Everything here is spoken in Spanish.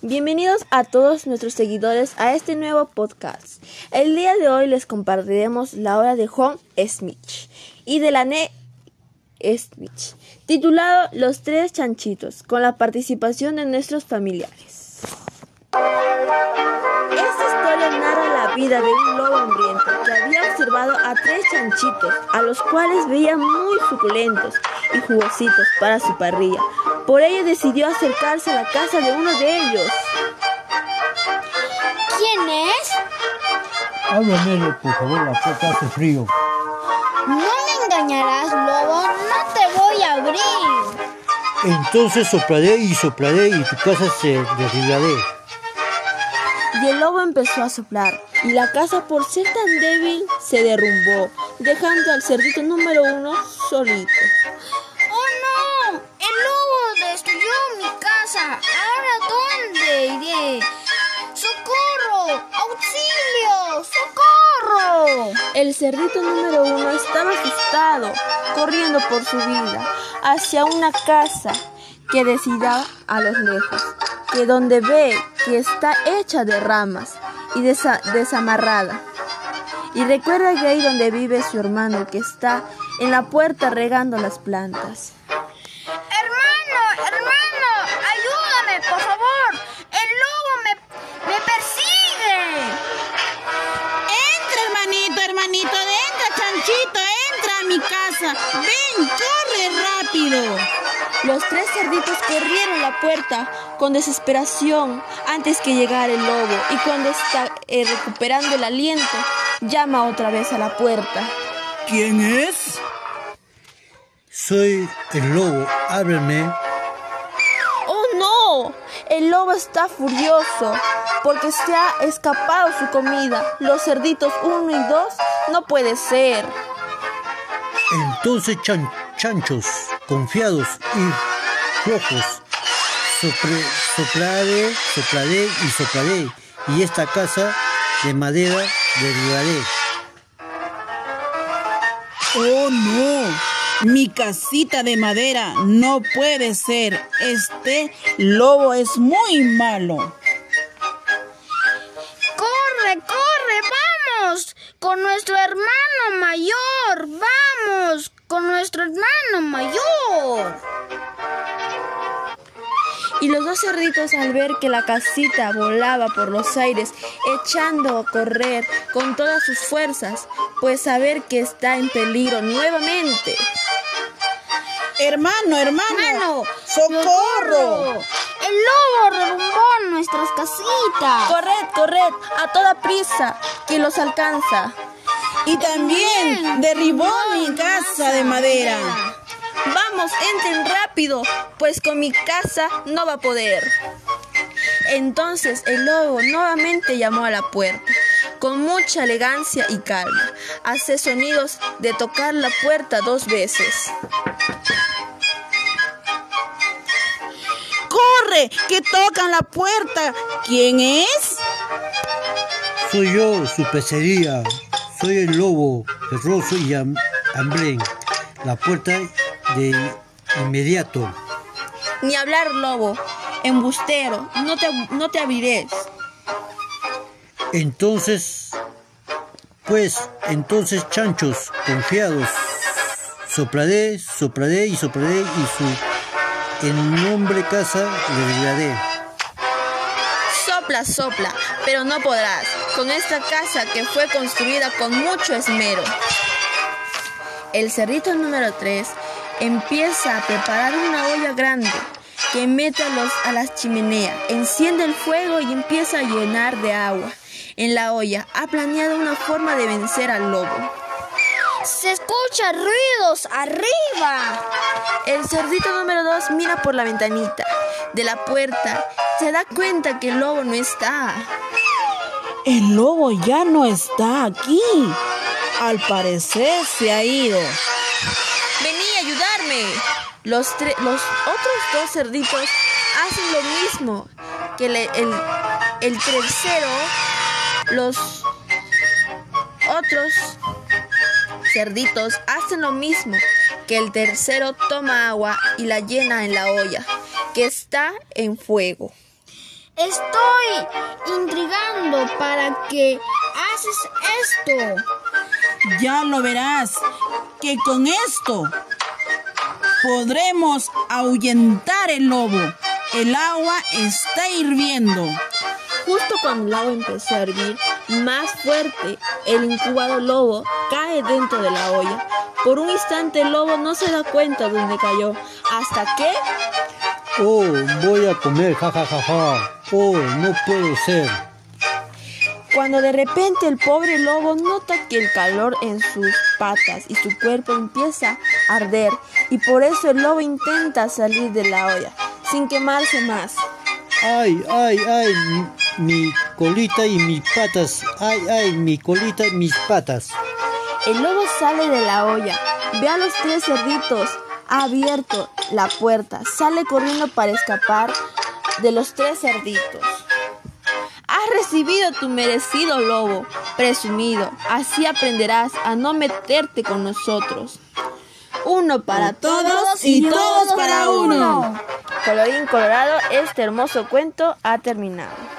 Bienvenidos a todos nuestros seguidores a este nuevo podcast. El día de hoy les compartiremos la obra de Juan Smith y de la Ne Smith, titulado Los tres chanchitos, con la participación de nuestros familiares. Esta historia narra la vida de un lobo hambriento que había observado a tres chanchitos, a los cuales veía muy suculentos y jugositos para su parrilla. Por ello decidió acercarse a la casa de uno de ellos. ¿Quién es? Ábreme, por favor, la puerta hace frío. No me engañarás, lobo, no te voy a abrir. Entonces soplaré y soplaré y tu casa se derribaré. Y el lobo empezó a soplar, y la casa por ser tan débil se derrumbó, dejando al cerdito número uno solito. Casa! ¿Ahora dónde iré? ¡Socorro! ¡Auxilio! ¡Socorro! El cerdito número uno estaba asustado, corriendo por su vida hacia una casa que decida a los lejos, que donde ve que está hecha de ramas y desa- desamarrada. Y recuerda que ahí donde vive su hermano que está en la puerta regando las plantas. Mi casa. Ven, corre rápido. Los tres cerditos corrieron la puerta con desesperación antes que llegara el lobo y cuando está eh, recuperando el aliento llama otra vez a la puerta. ¿Quién es? Soy el lobo, ábreme. ¡Oh no! El lobo está furioso porque se ha escapado su comida. Los cerditos uno y dos no puede ser. Entonces chan- chanchos, confiados y flojos, sopre- soplaré, soplaré y soplaré, y esta casa de madera derribaré. Oh, no. Mi casita de madera no puede ser. Este lobo es muy malo. ¡Corre, corre! ¡Vamos! Con nuestro hermano mayor. ¡Vamos! Con nuestro hermano mayor. Y los dos cerditos al ver que la casita volaba por los aires, echando a correr con todas sus fuerzas, pues saber que está en peligro nuevamente. Hermano, hermano. ¡Hermano! ¡Socorro! El lobo derrumbó nuestras casitas. Corred, corred, a toda prisa, que los alcanza. Y también derribó mi casa de madera. Vamos, entren rápido, pues con mi casa no va a poder. Entonces el lobo nuevamente llamó a la puerta, con mucha elegancia y calma. Hace sonidos de tocar la puerta dos veces. ¡Corre! ¡Que tocan la puerta! ¿Quién es? Soy yo, su pecería. Soy el lobo, ferroso y ham- hambre. La puerta de inmediato. Ni hablar, lobo, embustero, no te, no te. Entonces, pues, entonces chanchos, confiados, soplaré, soplaré y soplaré y su en nombre casa le daré. Sopla, sopla, pero no podrás, con esta casa que fue construida con mucho esmero. El cerrito número 3 empieza a preparar una olla grande que mete a, los, a las chimeneas, enciende el fuego y empieza a llenar de agua. En la olla ha planeado una forma de vencer al lobo. Se escuchan ruidos arriba. El cerdito número 2 mira por la ventanita de la puerta, se da cuenta que el lobo no está. El lobo ya no está aquí. Al parecer se ha ido. Los, tre- los otros dos cerditos hacen lo mismo que el, el tercero. Los otros cerditos hacen lo mismo que el tercero toma agua y la llena en la olla que está en fuego. estoy intrigando para que haces esto. Ya lo verás que con esto podremos ahuyentar el lobo. El agua está hirviendo. Justo cuando el agua empezó a hervir más fuerte, el incubado lobo cae dentro de la olla. Por un instante el lobo no se da cuenta de dónde cayó, hasta que Oh, voy a comer, jajajaja. Ja, ja, ja. Oh, no puedo ser. Cuando de repente el pobre lobo nota que el calor en sus patas y su cuerpo empieza a arder y por eso el lobo intenta salir de la olla sin quemarse más. Ay, ay, ay, mi colita y mis patas. Ay, ay, mi colita y mis patas. El lobo sale de la olla, ve a los tres cerditos, ha abierto la puerta, sale corriendo para escapar de los tres cerditos. Has recibido tu merecido lobo, presumido. Así aprenderás a no meterte con nosotros. Uno para todos y todos para uno. Colorín colorado, este hermoso cuento ha terminado.